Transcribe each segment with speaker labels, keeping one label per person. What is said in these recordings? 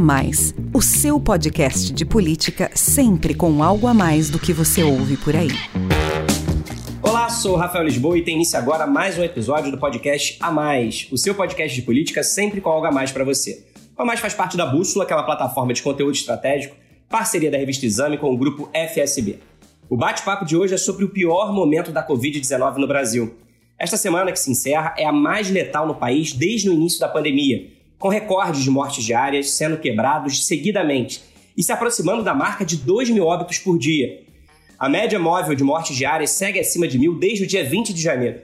Speaker 1: Mais, o seu podcast de política sempre com algo a mais do que você ouve por aí.
Speaker 2: Olá, sou Rafael Lisboa e tem início agora mais um episódio do podcast A Mais, o seu podcast de política sempre com algo a mais para você. O A Mais faz parte da Bússola, que uma plataforma de conteúdo estratégico, parceria da revista Exame com o grupo FSB. O bate-papo de hoje é sobre o pior momento da Covid-19 no Brasil. Esta semana que se encerra é a mais letal no país desde o início da pandemia com recordes de mortes diárias sendo quebrados seguidamente e se aproximando da marca de 2 mil óbitos por dia. A média móvel de mortes diárias segue acima de mil desde o dia 20 de janeiro.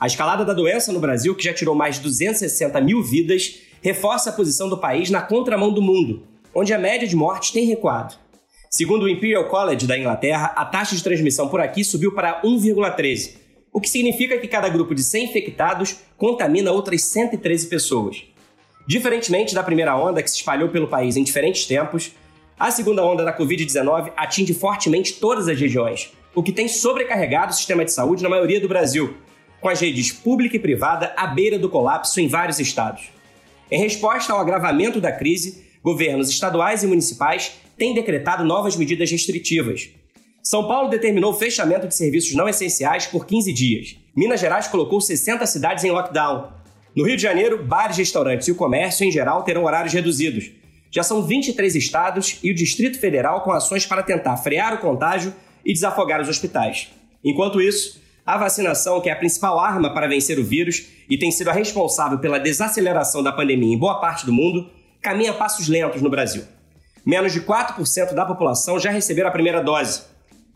Speaker 2: A escalada da doença no Brasil, que já tirou mais de 260 mil vidas, reforça a posição do país na contramão do mundo, onde a média de mortes tem recuado. Segundo o Imperial College da Inglaterra, a taxa de transmissão por aqui subiu para 1,13, o que significa que cada grupo de 100 infectados contamina outras 113 pessoas. Diferentemente da primeira onda, que se espalhou pelo país em diferentes tempos, a segunda onda da Covid-19 atinge fortemente todas as regiões, o que tem sobrecarregado o sistema de saúde na maioria do Brasil, com as redes pública e privada à beira do colapso em vários estados. Em resposta ao agravamento da crise, governos estaduais e municipais têm decretado novas medidas restritivas. São Paulo determinou o fechamento de serviços não essenciais por 15 dias. Minas Gerais colocou 60 cidades em lockdown. No Rio de Janeiro, bares, restaurantes e o comércio em geral terão horários reduzidos. Já são 23 estados e o Distrito Federal com ações para tentar frear o contágio e desafogar os hospitais. Enquanto isso, a vacinação, que é a principal arma para vencer o vírus e tem sido a responsável pela desaceleração da pandemia em boa parte do mundo, caminha a passos lentos no Brasil. Menos de 4% da população já receberam a primeira dose.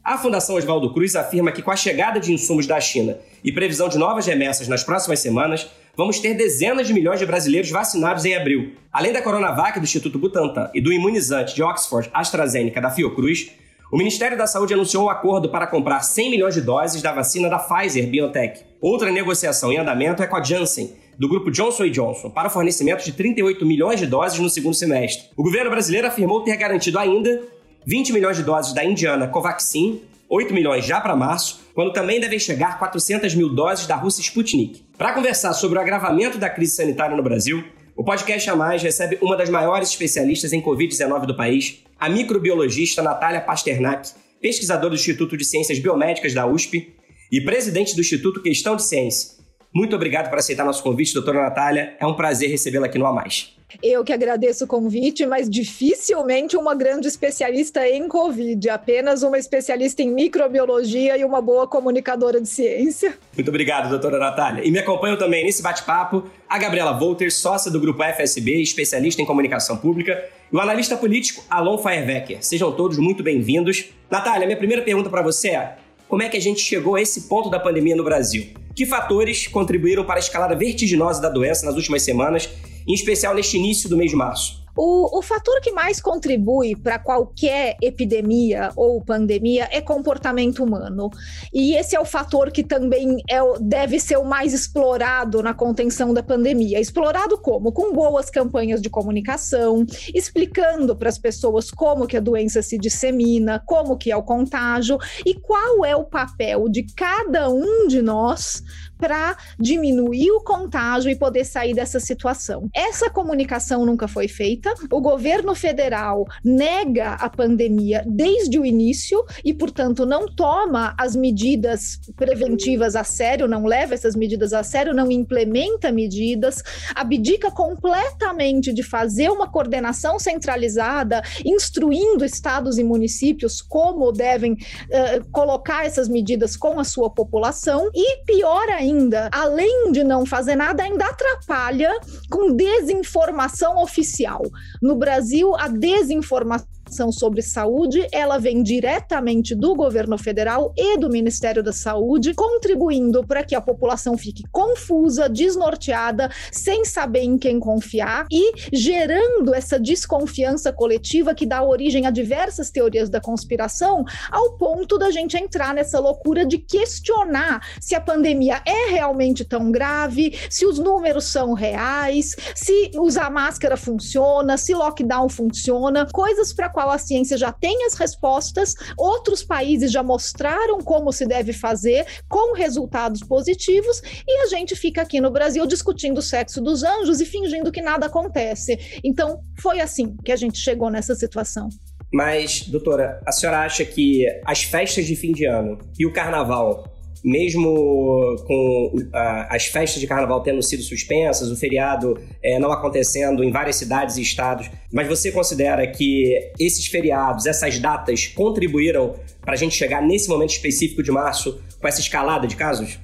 Speaker 2: A Fundação Oswaldo Cruz afirma que, com a chegada de insumos da China e previsão de novas remessas nas próximas semanas, vamos ter dezenas de milhões de brasileiros vacinados em abril. Além da Coronavac do Instituto Butantan e do imunizante de Oxford AstraZeneca da Fiocruz, o Ministério da Saúde anunciou um acordo para comprar 100 milhões de doses da vacina da Pfizer BioNTech. Outra negociação em andamento é com a Janssen, do grupo Johnson Johnson, para o fornecimento de 38 milhões de doses no segundo semestre. O governo brasileiro afirmou ter garantido ainda 20 milhões de doses da indiana Covaxin, 8 milhões já para março, quando também devem chegar 400 mil doses da Rússia Sputnik. Para conversar sobre o agravamento da crise sanitária no Brasil, o podcast A Mais recebe uma das maiores especialistas em Covid-19 do país, a microbiologista Natália Pasternak, pesquisadora do Instituto de Ciências Biomédicas da USP e presidente do Instituto Questão de Ciência. Muito obrigado por aceitar nosso convite, doutora Natália. É um prazer recebê-la aqui no A Mais.
Speaker 3: Eu que agradeço o convite, mas dificilmente uma grande especialista em Covid, apenas uma especialista em microbiologia e uma boa comunicadora de ciência.
Speaker 2: Muito obrigado, doutora Natália. E me acompanham também nesse bate-papo a Gabriela Volter, sócia do grupo FSB, especialista em comunicação pública, e o analista político Alon Feierwecker. Sejam todos muito bem-vindos. Natália, minha primeira pergunta para você é: como é que a gente chegou a esse ponto da pandemia no Brasil? Que fatores contribuíram para a escalada vertiginosa da doença nas últimas semanas, em especial neste início do mês de março?
Speaker 3: O, o fator que mais contribui para qualquer epidemia ou pandemia é comportamento humano. E esse é o fator que também é, deve ser o mais explorado na contenção da pandemia. Explorado como? Com boas campanhas de comunicação, explicando para as pessoas como que a doença se dissemina, como que é o contágio e qual é o papel de cada um de nós para diminuir o contágio e poder sair dessa situação. Essa comunicação nunca foi feita. O governo federal nega a pandemia desde o início e, portanto, não toma as medidas preventivas a sério, não leva essas medidas a sério, não implementa medidas, abdica completamente de fazer uma coordenação centralizada, instruindo estados e municípios como devem uh, colocar essas medidas com a sua população e, pior ainda, ainda, além de não fazer nada, ainda atrapalha com desinformação oficial. No Brasil, a desinformação sobre saúde, ela vem diretamente do governo federal e do Ministério da Saúde, contribuindo para que a população fique confusa, desnorteada, sem saber em quem confiar e gerando essa desconfiança coletiva que dá origem a diversas teorias da conspiração, ao ponto da gente entrar nessa loucura de questionar se a pandemia é realmente tão grave, se os números são reais, se usar máscara funciona, se lockdown funciona, coisas para qual a ciência já tem as respostas, outros países já mostraram como se deve fazer, com resultados positivos, e a gente fica aqui no Brasil discutindo o sexo dos anjos e fingindo que nada acontece. Então, foi assim que a gente chegou nessa situação.
Speaker 2: Mas, doutora, a senhora acha que as festas de fim de ano e o carnaval mesmo com as festas de carnaval tendo sido suspensas, o feriado uh, não acontecendo em várias cidades e estados, mas você considera que esses feriados, essas datas contribuíram para a gente chegar nesse momento específico de março com essa escalada de casos?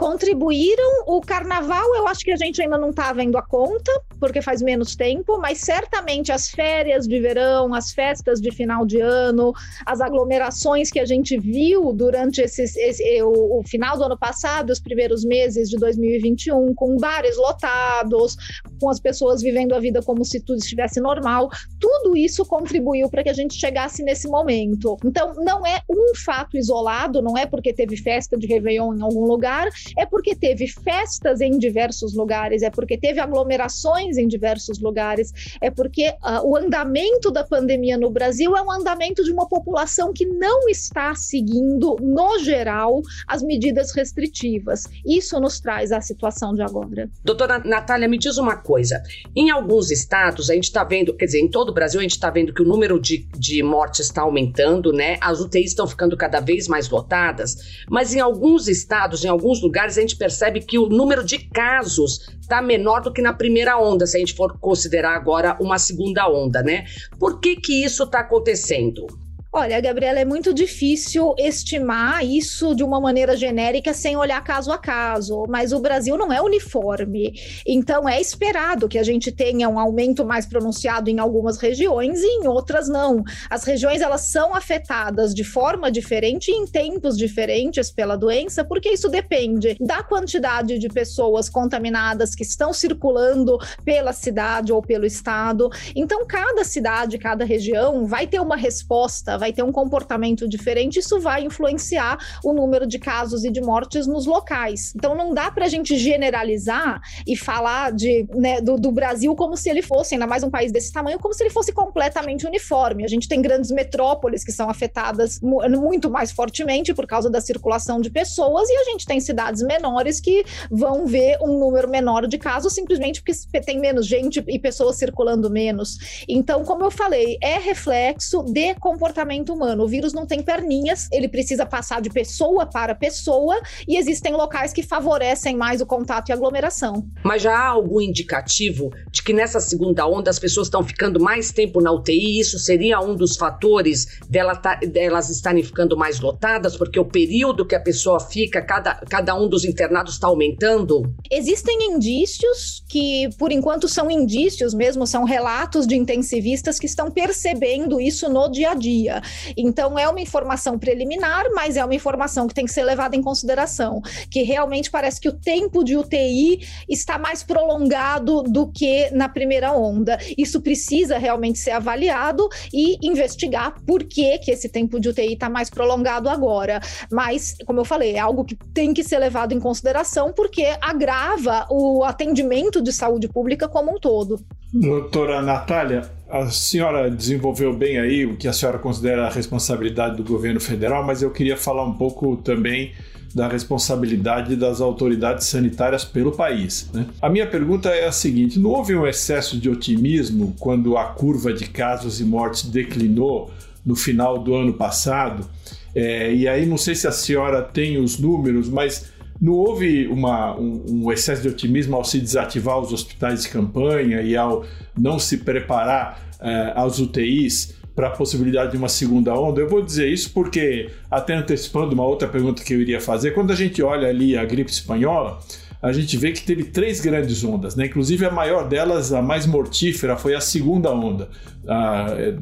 Speaker 3: Contribuíram. O carnaval, eu acho que a gente ainda não está vendo a conta, porque faz menos tempo, mas certamente as férias de verão, as festas de final de ano, as aglomerações que a gente viu durante esses, esse, o, o final do ano passado, os primeiros meses de 2021, com bares lotados, com as pessoas vivendo a vida como se tudo estivesse normal, tudo isso contribuiu para que a gente chegasse nesse momento. Então, não é um fato isolado, não é porque teve festa de Réveillon em algum lugar, é porque teve festas em diversos lugares, é porque teve aglomerações em diversos lugares, é porque uh, o andamento da pandemia no Brasil é um andamento de uma população que não está seguindo, no geral, as medidas restritivas. Isso nos traz a situação de agora.
Speaker 4: Doutora Natália, me diz uma coisa. Em alguns estados, a gente está vendo, quer dizer, em todo o Brasil, a gente está vendo que o número de, de mortes está aumentando, né? As UTIs estão ficando cada vez mais lotadas, mas em alguns estados, em alguns lugares, lugares a gente percebe que o número de casos está menor do que na primeira onda, se a gente for considerar agora uma segunda onda, né? Por que que isso está acontecendo?
Speaker 3: Olha, Gabriela, é muito difícil estimar isso de uma maneira genérica sem olhar caso a caso, mas o Brasil não é uniforme. Então é esperado que a gente tenha um aumento mais pronunciado em algumas regiões e em outras não. As regiões elas são afetadas de forma diferente e em tempos diferentes pela doença, porque isso depende da quantidade de pessoas contaminadas que estão circulando pela cidade ou pelo estado. Então cada cidade, cada região vai ter uma resposta vai ter um comportamento diferente, isso vai influenciar o número de casos e de mortes nos locais. Então não dá para a gente generalizar e falar de, né, do, do, Brasil como se ele fosse, ainda mais um país desse tamanho, como se ele fosse completamente uniforme. A gente tem grandes metrópoles que são afetadas muito mais fortemente por causa da circulação de pessoas e a gente tem cidades menores que vão ver um número menor de casos simplesmente porque tem menos gente e pessoas circulando menos. Então, como eu falei, é reflexo de comportamento comportamento humano. O vírus não tem perninhas, ele precisa passar de pessoa para pessoa e existem locais que favorecem mais o contato e aglomeração.
Speaker 4: Mas já há algum indicativo de que nessa segunda onda as pessoas estão ficando mais tempo na UTI? Isso seria um dos fatores dela tá, delas estarem ficando mais lotadas, porque o período que a pessoa fica, cada, cada um dos internados está aumentando?
Speaker 3: Existem indícios que, por enquanto, são indícios mesmo, são relatos de intensivistas que estão percebendo isso no dia a dia. Então, é uma informação preliminar, mas é uma informação que tem que ser levada em consideração, que realmente parece que o tempo de UTI está mais prolongado do que na primeira onda. Isso precisa realmente ser avaliado e investigar por que, que esse tempo de UTI está mais prolongado agora. Mas, como eu falei, é algo que tem que ser levado em consideração porque agrava o atendimento de saúde pública como um todo.
Speaker 5: Doutora Natália, a senhora desenvolveu bem aí o que a senhora considera a responsabilidade do governo federal, mas eu queria falar um pouco também da responsabilidade das autoridades sanitárias pelo país. Né? A minha pergunta é a seguinte: não houve um excesso de otimismo quando a curva de casos e mortes declinou no final do ano passado? É, e aí, não sei se a senhora tem os números, mas não houve uma, um, um, excesso de otimismo ao se desativar os hospitais de campanha e ao não se preparar uh, as UTIs para a possibilidade de uma segunda onda? Eu vou dizer isso porque, até antecipando uma outra pergunta que eu iria fazer, quando a gente olha ali a gripe espanhola, a gente vê que teve três grandes ondas, né? Inclusive a maior delas, a mais mortífera, foi a segunda onda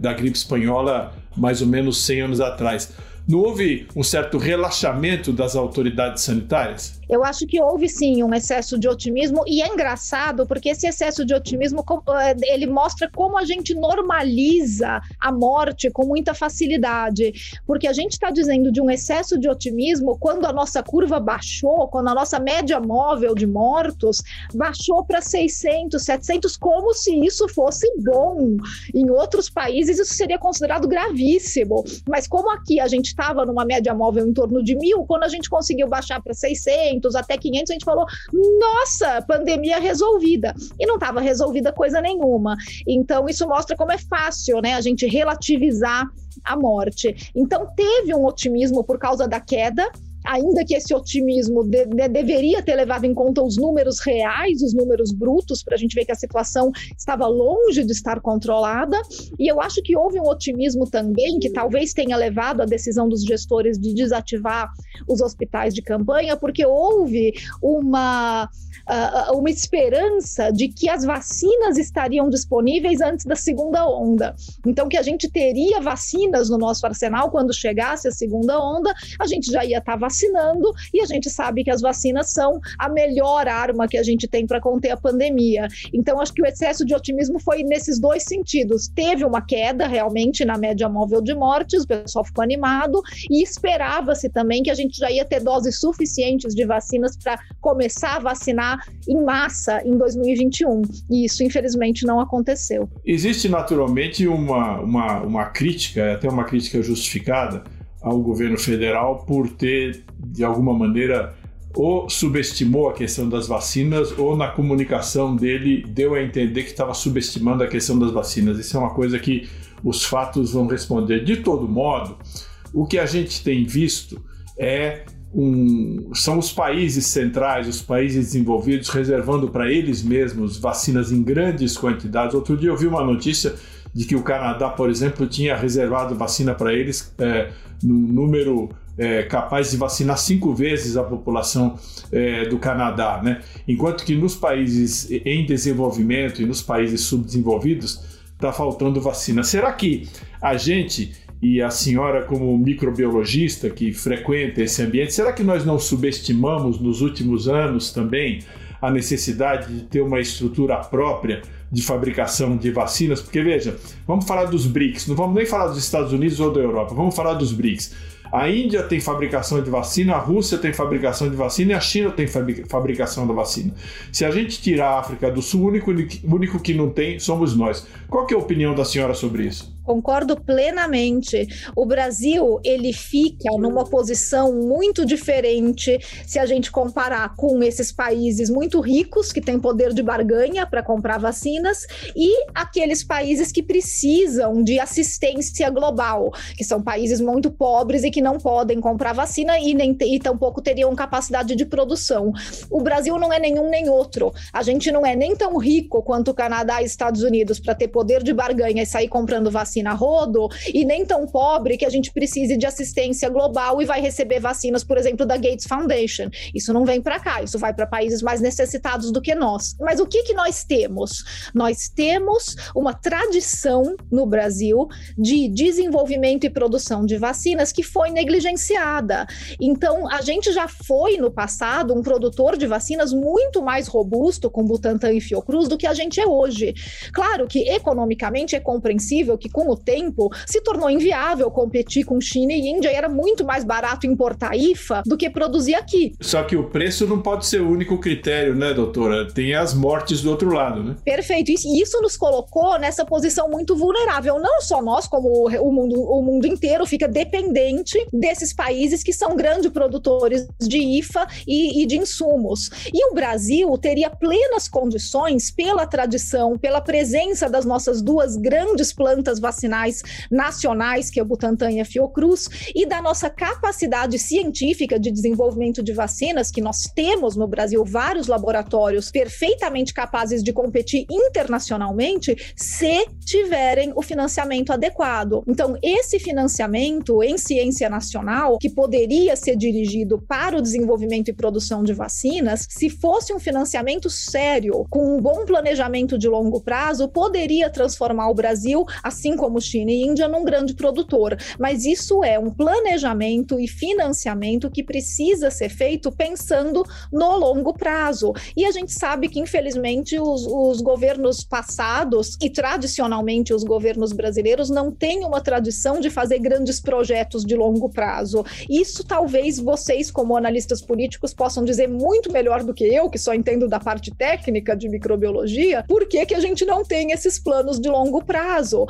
Speaker 5: da gripe espanhola, mais ou menos 100 anos atrás. Não houve um certo relaxamento das autoridades sanitárias?
Speaker 3: Eu acho que houve sim um excesso de otimismo e é engraçado porque esse excesso de otimismo eh, ele mostra como a gente normaliza a morte com muita facilidade, porque a gente está dizendo de um excesso de otimismo quando a nossa curva baixou, quando a nossa média móvel de mortos baixou para 600, 700, como se isso fosse bom. Em outros países isso seria considerado gravíssimo, mas como aqui a gente estava numa média móvel em torno de mil, quando a gente conseguiu baixar para 600 até 500, a gente falou: nossa, pandemia resolvida. E não estava resolvida coisa nenhuma. Então, isso mostra como é fácil né, a gente relativizar a morte. Então, teve um otimismo por causa da queda ainda que esse otimismo de, de, deveria ter levado em conta os números reais, os números brutos, para a gente ver que a situação estava longe de estar controlada. E eu acho que houve um otimismo também, que talvez tenha levado a decisão dos gestores de desativar os hospitais de campanha, porque houve uma uma esperança de que as vacinas estariam disponíveis antes da segunda onda. Então, que a gente teria vacinas no nosso arsenal quando chegasse a segunda onda, a gente já ia estar tá vacinando e a gente sabe que as vacinas são a melhor arma que a gente tem para conter a pandemia. Então, acho que o excesso de otimismo foi nesses dois sentidos. Teve uma queda realmente na média móvel de mortes, o pessoal ficou animado e esperava-se também que a gente já ia ter doses suficientes de vacinas para começar a vacinar em massa em 2021. E isso, infelizmente, não aconteceu.
Speaker 5: Existe naturalmente uma, uma, uma crítica, até uma crítica justificada, ao governo federal por ter, de alguma maneira, ou subestimou a questão das vacinas, ou na comunicação dele deu a entender que estava subestimando a questão das vacinas. Isso é uma coisa que os fatos vão responder. De todo modo, o que a gente tem visto é um, são os países centrais, os países desenvolvidos, reservando para eles mesmos vacinas em grandes quantidades. Outro dia eu vi uma notícia de que o Canadá, por exemplo, tinha reservado vacina para eles é, num número é, capaz de vacinar cinco vezes a população é, do Canadá, né? Enquanto que nos países em desenvolvimento e nos países subdesenvolvidos está faltando vacina. Será que a gente e a senhora, como microbiologista que frequenta esse ambiente, será que nós não subestimamos nos últimos anos também a necessidade de ter uma estrutura própria de fabricação de vacinas? Porque veja, vamos falar dos BRICS, não vamos nem falar dos Estados Unidos ou da Europa, vamos falar dos BRICS. A Índia tem fabricação de vacina, a Rússia tem fabricação de vacina e a China tem fabricação da vacina. Se a gente tirar a África do Sul, o único, único que não tem somos nós. Qual é a opinião da senhora sobre isso?
Speaker 3: Concordo plenamente. O Brasil, ele fica numa posição muito diferente se a gente comparar com esses países muito ricos que têm poder de barganha para comprar vacinas e aqueles países que precisam de assistência global, que são países muito pobres e que não podem comprar vacina e nem e tampouco teriam capacidade de produção. O Brasil não é nenhum nem outro. A gente não é nem tão rico quanto o Canadá e Estados Unidos para ter poder de barganha e sair comprando vacina vacina rodo e nem tão pobre que a gente precise de assistência global e vai receber vacinas, por exemplo, da Gates Foundation. Isso não vem para cá, isso vai para países mais necessitados do que nós. Mas o que, que nós temos? Nós temos uma tradição no Brasil de desenvolvimento e produção de vacinas que foi negligenciada. Então, a gente já foi no passado um produtor de vacinas muito mais robusto com Butantan e Fiocruz do que a gente é hoje. Claro que economicamente é compreensível que com o tempo, se tornou inviável competir com China e Índia e era muito mais barato importar IFA do que produzir aqui.
Speaker 5: Só que o preço não pode ser o único critério, né, doutora? Tem as mortes do outro lado, né?
Speaker 3: Perfeito. E isso nos colocou nessa posição muito vulnerável. Não só nós, como o mundo, o mundo inteiro fica dependente desses países que são grandes produtores de IFA e, e de insumos. E o Brasil teria plenas condições, pela tradição, pela presença das nossas duas grandes plantas vacinais nacionais, que é o Butantan e a Fiocruz, e da nossa capacidade científica de desenvolvimento de vacinas, que nós temos no Brasil vários laboratórios perfeitamente capazes de competir internacionalmente, se tiverem o financiamento adequado. Então, esse financiamento em ciência nacional, que poderia ser dirigido para o desenvolvimento e produção de vacinas, se fosse um financiamento sério, com um bom planejamento de longo prazo, poderia transformar o Brasil, assim como China e Índia, num grande produtor. Mas isso é um planejamento e financiamento que precisa ser feito pensando no longo prazo. E a gente sabe que, infelizmente, os, os governos passados e tradicionalmente os governos brasileiros não têm uma tradição de fazer grandes projetos de longo prazo. Isso talvez vocês, como analistas políticos, possam dizer muito melhor do que eu, que só entendo da parte técnica de microbiologia, por que, que a gente não tem esses planos de longo prazo?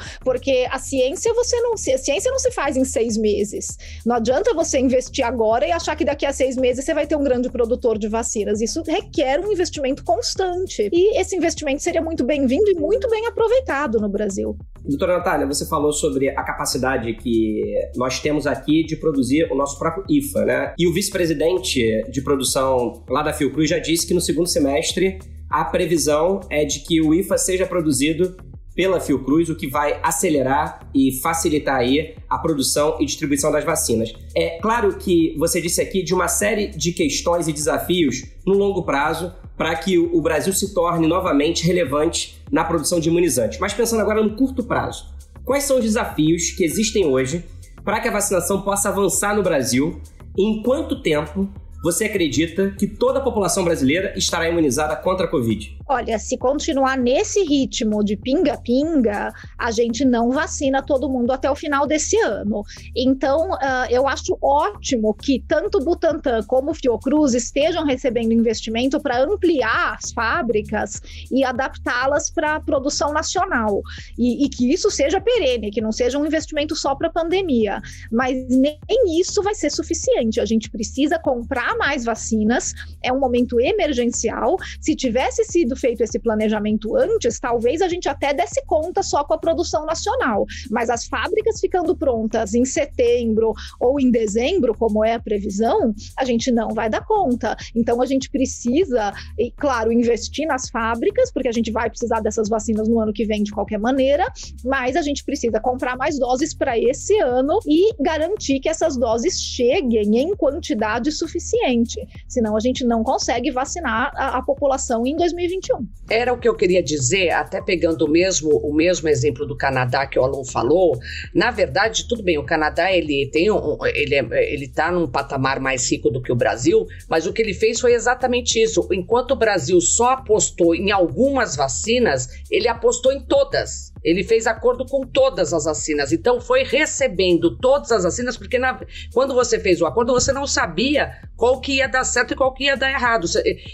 Speaker 3: A ciência você não se a ciência não se faz em seis meses. Não adianta você investir agora e achar que daqui a seis meses você vai ter um grande produtor de vacinas. Isso requer um investimento constante. E esse investimento seria muito bem-vindo e muito bem aproveitado no Brasil.
Speaker 2: Doutora Natália, você falou sobre a capacidade que nós temos aqui de produzir o nosso próprio IFA, né? E o vice-presidente de produção lá da Fiocruz já disse que no segundo semestre a previsão é de que o IFA seja produzido pela Fiocruz, o que vai acelerar e facilitar aí a produção e distribuição das vacinas. É claro que você disse aqui de uma série de questões e desafios no longo prazo para que o Brasil se torne novamente relevante na produção de imunizantes. Mas pensando agora no curto prazo, quais são os desafios que existem hoje para que a vacinação possa avançar no Brasil? Em quanto tempo você acredita que toda a população brasileira estará imunizada contra a Covid?
Speaker 3: Olha, se continuar nesse ritmo de pinga-pinga, a gente não vacina todo mundo até o final desse ano. Então, uh, eu acho ótimo que tanto Butantan como Fiocruz estejam recebendo investimento para ampliar as fábricas e adaptá-las para a produção nacional. E, e, que isso seja perene, que não seja um investimento só para a pandemia. Mas nem isso vai ser suficiente. A gente precisa comprar mais vacinas, é um momento emergencial. Se tivesse sido feito esse planejamento antes, talvez a gente até desse conta só com a produção nacional. Mas as fábricas ficando prontas em setembro ou em dezembro, como é a previsão, a gente não vai dar conta. Então a gente precisa, e, claro, investir nas fábricas, porque a gente vai precisar dessas vacinas no ano que vem de qualquer maneira, mas a gente precisa comprar mais doses para esse ano e garantir que essas doses cheguem em quantidade suficiente. Senão a gente não consegue vacinar a, a população em 2021.
Speaker 4: Era o que eu queria dizer, até pegando o mesmo, o mesmo exemplo do Canadá que o aluno falou. Na verdade, tudo bem, o Canadá ele tem um, ele é, ele está num patamar mais rico do que o Brasil, mas o que ele fez foi exatamente isso. Enquanto o Brasil só apostou em algumas vacinas, ele apostou em todas. Ele fez acordo com todas as vacinas, então foi recebendo todas as vacinas, porque na, quando você fez o acordo, você não sabia qual que ia dar certo e qual que ia dar errado.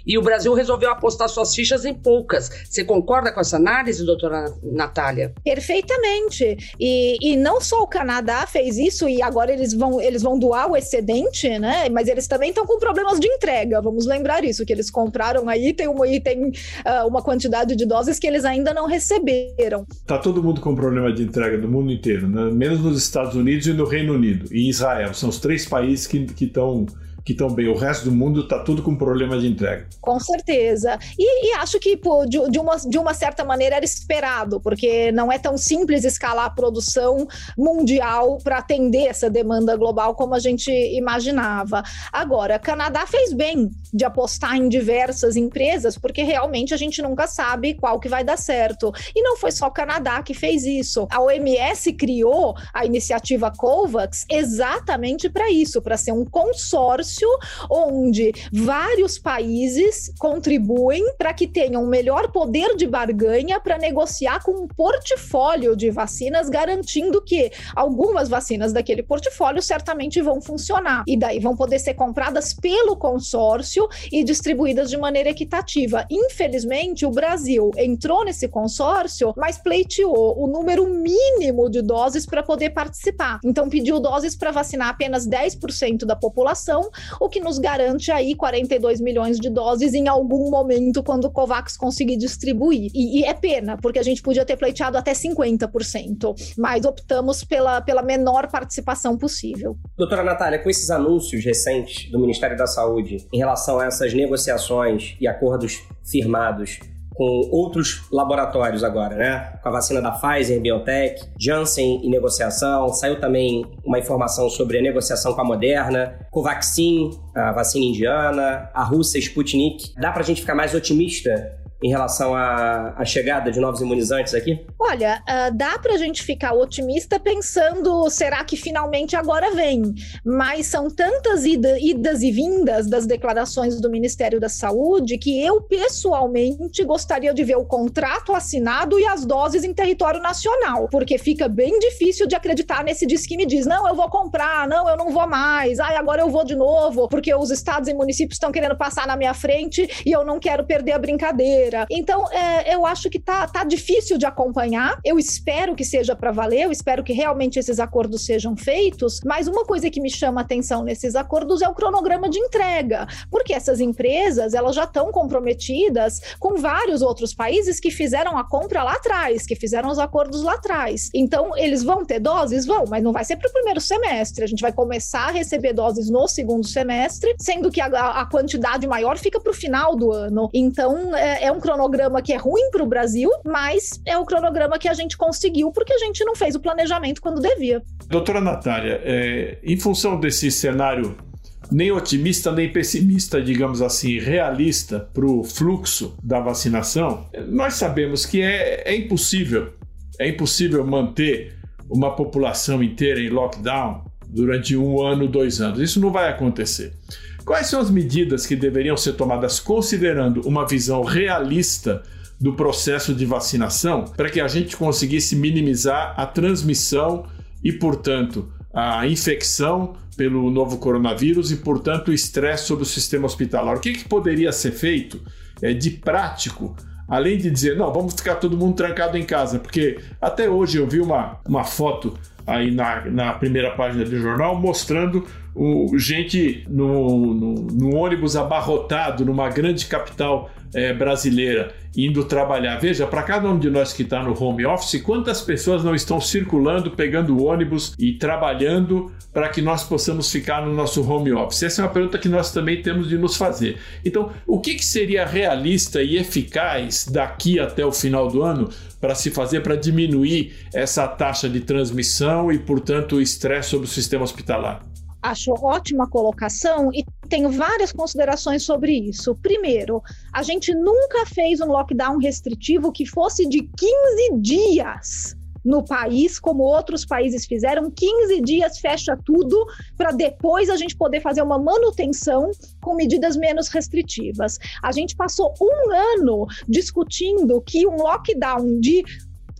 Speaker 4: E o Brasil resolveu apostar suas fichas em poucas. Você concorda com essa análise, doutora Natália?
Speaker 3: Perfeitamente. E, e não só o Canadá fez isso, e agora eles vão, eles vão doar o excedente, né? Mas eles também estão com problemas de entrega. Vamos lembrar isso, que eles compraram aí, tem uma, tem, uh, uma quantidade de doses que eles ainda não receberam.
Speaker 5: Tá Tá todo mundo com problema de entrega no mundo inteiro, né? menos nos Estados Unidos e no Reino Unido e Israel. São os três países que estão que estão bem. O resto do mundo está tudo com problema de entrega.
Speaker 3: Com certeza. E, e acho que pô, de, de, uma, de uma certa maneira era esperado, porque não é tão simples escalar a produção mundial para atender essa demanda global como a gente imaginava. Agora, Canadá fez bem de apostar em diversas empresas, porque realmente a gente nunca sabe qual que vai dar certo. E não foi só o Canadá que fez isso. A OMS criou a iniciativa COVAX exatamente para isso, para ser um consórcio negócio onde vários países contribuem para que tenham um melhor poder de barganha para negociar com um portfólio de vacinas, garantindo que algumas vacinas daquele portfólio certamente vão funcionar e daí vão poder ser compradas pelo consórcio e distribuídas de maneira equitativa. Infelizmente, o Brasil entrou nesse consórcio, mas pleiteou o número mínimo de doses para poder participar. Então, pediu doses para vacinar apenas 10% da população, o que nos garante aí 42 milhões de doses em algum momento quando o COVAX conseguir distribuir. E, e é pena, porque a gente podia ter pleiteado até 50%, mas optamos pela, pela menor participação possível.
Speaker 2: Doutora Natália, com esses anúncios recentes do Ministério da Saúde em relação a essas negociações e acordos firmados com outros laboratórios agora, né? Com a vacina da Pfizer, BioNTech, Janssen em negociação, saiu também uma informação sobre a negociação com a Moderna, Covaxin, a vacina indiana, a Rússia Sputnik. Dá pra gente ficar mais otimista em relação à, à chegada de novos imunizantes aqui?
Speaker 3: Olha, uh, dá para a gente ficar otimista pensando, será que finalmente agora vem? Mas são tantas ida, idas e vindas das declarações do Ministério da Saúde que eu pessoalmente gostaria de ver o contrato assinado e as doses em território nacional, porque fica bem difícil de acreditar nesse disco que me diz, não, eu vou comprar, não, eu não vou mais, ai, agora eu vou de novo, porque os estados e municípios estão querendo passar na minha frente e eu não quero perder a brincadeira. Então, é, eu acho que tá, tá difícil de acompanhar. Eu espero que seja para valer, eu espero que realmente esses acordos sejam feitos. Mas uma coisa que me chama atenção nesses acordos é o cronograma de entrega, porque essas empresas elas já estão comprometidas com vários outros países que fizeram a compra lá atrás, que fizeram os acordos lá atrás. Então, eles vão ter doses? Vão, mas não vai ser para o primeiro semestre. A gente vai começar a receber doses no segundo semestre, sendo que a, a quantidade maior fica para o final do ano. Então, é, é um cronograma que é ruim para o Brasil, mas é o cronograma que a gente conseguiu porque a gente não fez o planejamento quando devia.
Speaker 5: Doutora Natália, é, em função desse cenário nem otimista nem pessimista, digamos assim, realista para o fluxo da vacinação, nós sabemos que é, é impossível, é impossível manter uma população inteira em lockdown durante um ano, dois anos. Isso não vai acontecer. Quais são as medidas que deveriam ser tomadas considerando uma visão realista do processo de vacinação para que a gente conseguisse minimizar a transmissão e, portanto, a infecção pelo novo coronavírus e, portanto, o estresse sobre o sistema hospitalar? O que, que poderia ser feito é, de prático além de dizer, não, vamos ficar todo mundo trancado em casa, porque até hoje eu vi uma, uma foto aí na, na primeira página do jornal mostrando o, gente no, no, no ônibus abarrotado numa grande capital é, brasileira indo trabalhar. Veja, para cada um de nós que está no home office, quantas pessoas não estão circulando, pegando ônibus e trabalhando para que nós possamos ficar no nosso home office? Essa é uma pergunta que nós também temos de nos fazer. Então, o que, que seria realista e eficaz daqui até o final do ano para se fazer para diminuir essa taxa de transmissão e, portanto, o estresse sobre o sistema hospitalar?
Speaker 3: acho ótima colocação e tenho várias considerações sobre isso. Primeiro, a gente nunca fez um lockdown restritivo que fosse de 15 dias no país, como outros países fizeram, 15 dias fecha tudo para depois a gente poder fazer uma manutenção com medidas menos restritivas. A gente passou um ano discutindo que um lockdown de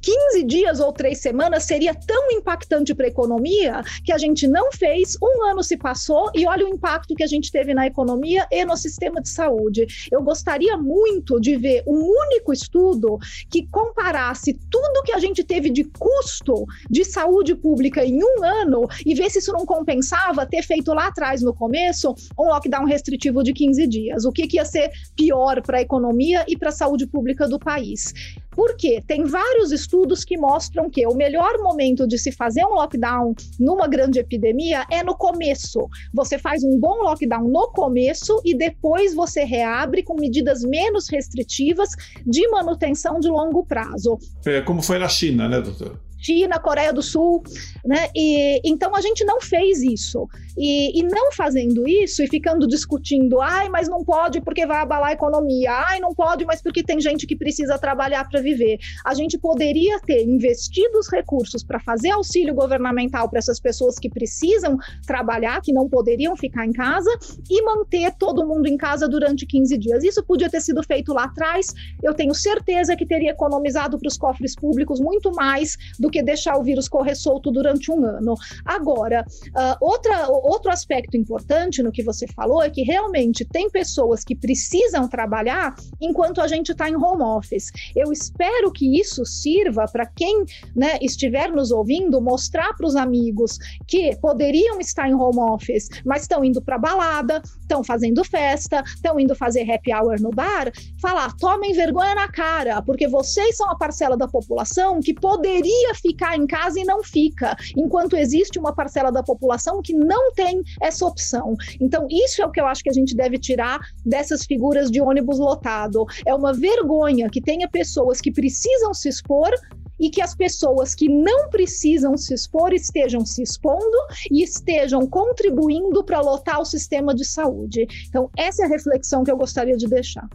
Speaker 3: 15 dias ou três semanas seria tão impactante para a economia que a gente não fez. Um ano se passou e olha o impacto que a gente teve na economia e no sistema de saúde. Eu gostaria muito de ver um único estudo que comparasse tudo que a gente teve de custo de saúde pública em um ano e ver se isso não compensava ter feito lá atrás, no começo, um lockdown restritivo de 15 dias. O que, que ia ser pior para a economia e para a saúde pública do país. Por quê? Tem vários estudos que mostram que o melhor momento de se fazer um lockdown numa grande epidemia é no começo. Você faz um bom lockdown no começo e depois você reabre com medidas menos restritivas de manutenção de longo prazo.
Speaker 5: É, como foi na China, né, doutor?
Speaker 3: China, Coreia do Sul, né? E, então a gente não fez isso. E, e, não fazendo isso e ficando discutindo, ai, mas não pode porque vai abalar a economia, ai, não pode, mas porque tem gente que precisa trabalhar para viver. A gente poderia ter investido os recursos para fazer auxílio governamental para essas pessoas que precisam trabalhar, que não poderiam ficar em casa, e manter todo mundo em casa durante 15 dias. Isso podia ter sido feito lá atrás. Eu tenho certeza que teria economizado para os cofres públicos muito mais do que deixar o vírus correr solto durante um ano. Agora, uh, outra, outro aspecto importante no que você falou é que realmente tem pessoas que precisam trabalhar enquanto a gente está em home office. Eu espero que isso sirva para quem né, estiver nos ouvindo mostrar para os amigos que poderiam estar em home office, mas estão indo para balada, estão fazendo festa, estão indo fazer happy hour no bar, falar: tomem vergonha na cara, porque vocês são a parcela da população que poderia ficar em casa e não fica, enquanto existe uma parcela da população que não tem essa opção. Então, isso é o que eu acho que a gente deve tirar dessas figuras de ônibus lotado. É uma vergonha que tenha pessoas que precisam se expor e que as pessoas que não precisam se expor estejam se expondo e estejam contribuindo para lotar o sistema de saúde. Então, essa é a reflexão que eu gostaria de deixar.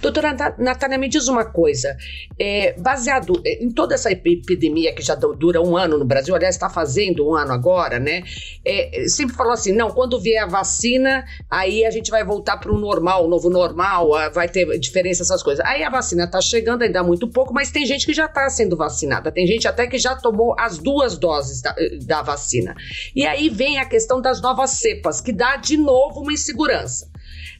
Speaker 4: Doutora Natália, me diz uma coisa. É, baseado em toda essa epidemia que já dura um ano no Brasil, aliás, está fazendo um ano agora, né? É, sempre falou assim: não, quando vier a vacina, aí a gente vai voltar para o normal, o novo normal, vai ter diferença, essas coisas. Aí a vacina está chegando, ainda muito pouco, mas tem gente que já está sendo vacinada, tem gente até que já tomou as duas doses da, da vacina. E aí vem a questão das novas cepas, que dá de novo uma insegurança.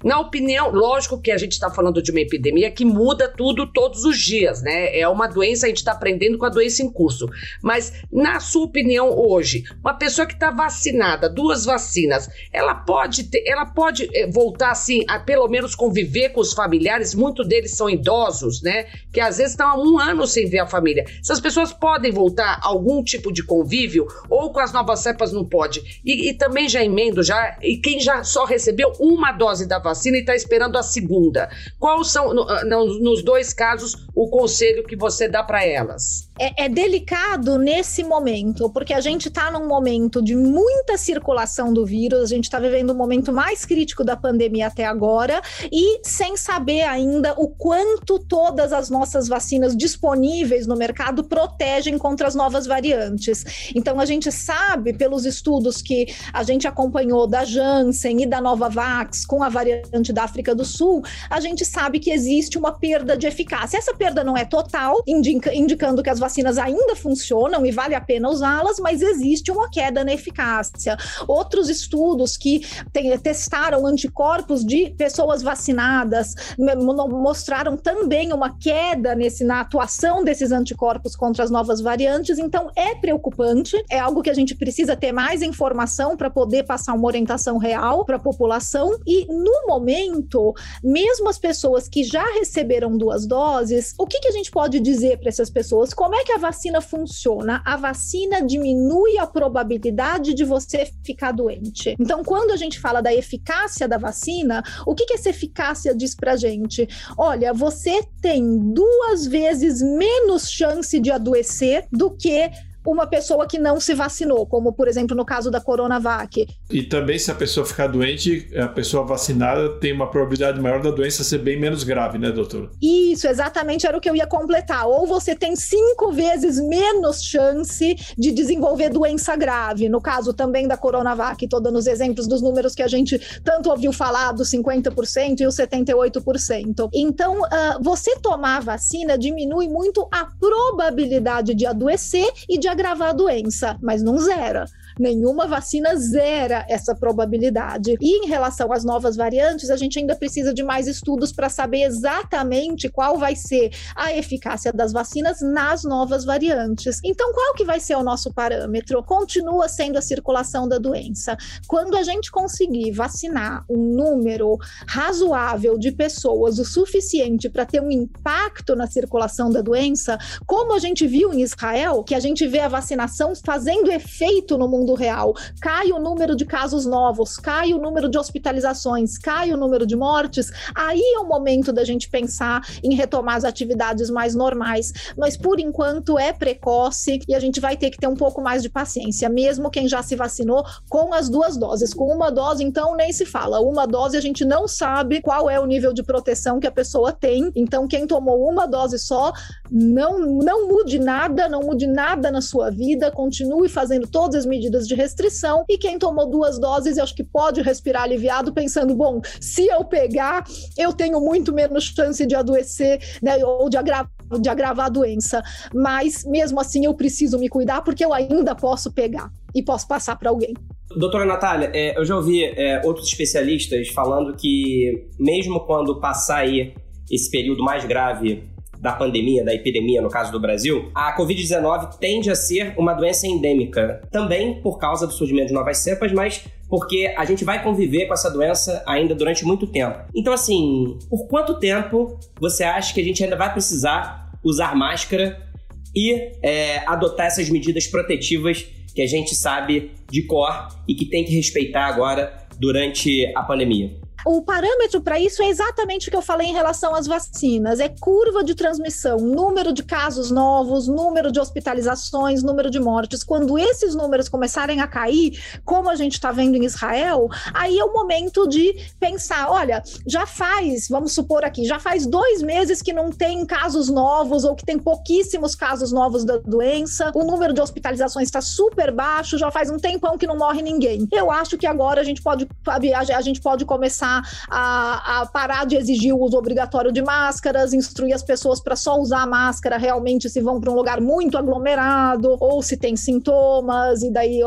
Speaker 4: Na opinião, lógico que a gente está falando de uma epidemia que muda tudo todos os dias, né? É uma doença, a gente está aprendendo com a doença em curso. Mas, na sua opinião, hoje, uma pessoa que está vacinada, duas vacinas, ela pode ter, ela pode eh, voltar assim a pelo menos conviver com os familiares, muitos deles são idosos, né? Que às vezes estão há um ano sem ver a família. Essas pessoas podem voltar a algum tipo de convívio ou com as novas cepas não pode. E, e também já emendo já, e quem já só recebeu uma dose da vacina e está esperando a segunda. Quais são, no, ah, no, nos dois casos, o conselho que você dá para elas?
Speaker 3: É, é, delicado nesse momento, porque a gente está num momento de muita circulação do vírus, a gente está vivendo o um momento mais crítico da pandemia até agora, e sem saber ainda o quanto todas as nossas vacinas disponíveis no mercado protegem contra as novas variantes. Então, a gente sabe, pelos estudos que a gente acompanhou da Janssen e da Novavax com a variante variante da África do Sul, a gente sabe que existe uma perda de eficácia. Essa perda não é total, indica, indicando que as vacinas ainda funcionam e vale a pena usá-las, mas existe uma queda na eficácia. Outros estudos que tem, testaram anticorpos de pessoas vacinadas mostraram também uma queda nesse, na atuação desses anticorpos contra as novas variantes, então é preocupante, é algo que a gente precisa ter mais informação para poder passar uma orientação real para a população e no momento, mesmo as pessoas que já receberam duas doses, o que, que a gente pode dizer para essas pessoas? Como é que a vacina funciona? A vacina diminui a probabilidade de você ficar doente. Então, quando a gente fala da eficácia da vacina, o que, que essa eficácia diz para gente? Olha, você tem duas vezes menos chance de adoecer do que uma pessoa que não se vacinou, como por exemplo no caso da Coronavac.
Speaker 5: E também se a pessoa ficar doente, a pessoa vacinada tem uma probabilidade maior da doença ser bem menos grave, né, doutor?
Speaker 3: Isso, exatamente era o que eu ia completar. Ou você tem cinco vezes menos chance de desenvolver doença grave. No caso também da Coronavac, estou dando os exemplos dos números que a gente tanto ouviu falar, dos 50% e os 78%. Então, uh, você tomar a vacina diminui muito a probabilidade de adoecer e de agravar a doença, mas não zera. Nenhuma vacina zera essa probabilidade. E em relação às novas variantes, a gente ainda precisa de mais estudos para saber exatamente qual vai ser a eficácia das vacinas nas novas variantes. Então, qual que vai ser o nosso parâmetro? Continua sendo a circulação da doença. Quando a gente conseguir vacinar um número razoável de pessoas o suficiente para ter um impacto na circulação da doença, como a gente viu em Israel, que a gente vê a vacinação fazendo efeito no mundo mundo real, cai o número de casos novos, cai o número de hospitalizações, cai o número de mortes, aí é o momento da gente pensar em retomar as atividades mais normais. Mas por enquanto é precoce e a gente vai ter que ter um pouco mais de paciência, mesmo quem já se vacinou com as duas doses. Com uma dose, então, nem se fala. Uma dose a gente não sabe qual é o nível de proteção que a pessoa tem. Então, quem tomou uma dose só, não, não mude nada, não mude nada na sua vida, continue fazendo todas as medidas medidas de restrição, e quem tomou duas doses, eu acho que pode respirar aliviado, pensando: bom, se eu pegar, eu tenho muito menos chance de adoecer, né, ou de agravar de agravar a doença, mas mesmo assim eu preciso me cuidar porque eu ainda posso pegar e posso passar para alguém.
Speaker 2: Doutora Natália, é, eu já ouvi é, outros especialistas falando que mesmo quando passar aí esse período mais grave da pandemia, da epidemia, no caso do Brasil, a Covid-19 tende a ser uma doença endêmica. Também por causa do surgimento de novas cepas, mas porque a gente vai conviver com essa doença ainda durante muito tempo. Então, assim, por quanto tempo você acha que a gente ainda vai precisar usar máscara e é, adotar essas medidas protetivas que a gente sabe de cor e que tem que respeitar agora durante a pandemia?
Speaker 3: O parâmetro para isso é exatamente o que eu falei em relação às vacinas: é curva de transmissão, número de casos novos, número de hospitalizações, número de mortes. Quando esses números começarem a cair, como a gente está vendo em Israel, aí é o momento de pensar: olha, já faz, vamos supor aqui, já faz dois meses que não tem casos novos ou que tem pouquíssimos casos novos da doença, o número de hospitalizações está super baixo, já faz um tempão que não morre ninguém. Eu acho que agora a gente pode, a gente pode começar a, a parar de exigir o uso obrigatório de máscaras, instruir as pessoas para só usar máscara realmente se vão para um lugar muito aglomerado ou se tem sintomas e daí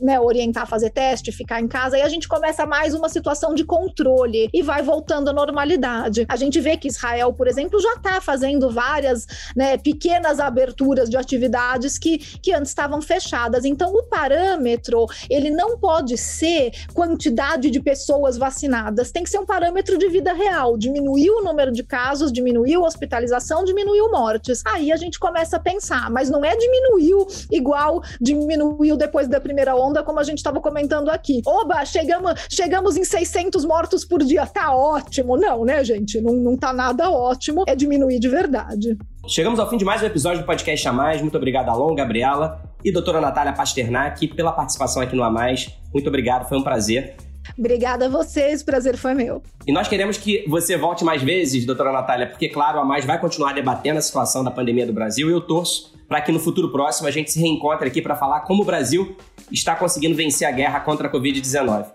Speaker 3: né, orientar a fazer teste, ficar em casa. E a gente começa mais uma situação de controle e vai voltando à normalidade. A gente vê que Israel, por exemplo, já está fazendo várias né, pequenas aberturas de atividades que, que antes estavam fechadas. Então, o parâmetro ele não pode ser quantidade de pessoas vacinadas, tem que ser um parâmetro de vida real. Diminuiu o número de casos, diminuiu a hospitalização, diminuiu mortes. Aí a gente começa a pensar, mas não é diminuiu igual diminuiu depois da primeira onda, como a gente estava comentando aqui. Oba, chegamos, chegamos em 600 mortos por dia, tá ótimo. Não, né, gente? Não, não tá nada ótimo, é diminuir de verdade.
Speaker 2: Chegamos ao fim de mais um episódio do podcast A Mais. Muito obrigado, Alon, Gabriela e doutora Natália Pasternak pela participação aqui no A Mais. Muito obrigado, foi um prazer.
Speaker 3: Obrigada a vocês, o prazer foi meu.
Speaker 2: E nós queremos que você volte mais vezes, doutora Natália, porque, claro, a Mais vai continuar debatendo a situação da pandemia do Brasil e eu torço para que no futuro próximo a gente se reencontre aqui para falar como o Brasil está conseguindo vencer a guerra contra a Covid-19.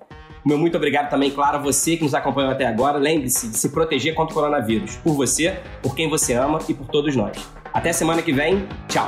Speaker 2: Meu muito obrigado também, claro, a você que nos acompanhou até agora. Lembre-se de se proteger contra o coronavírus. Por você, por quem você ama e por todos nós. Até semana que vem. Tchau.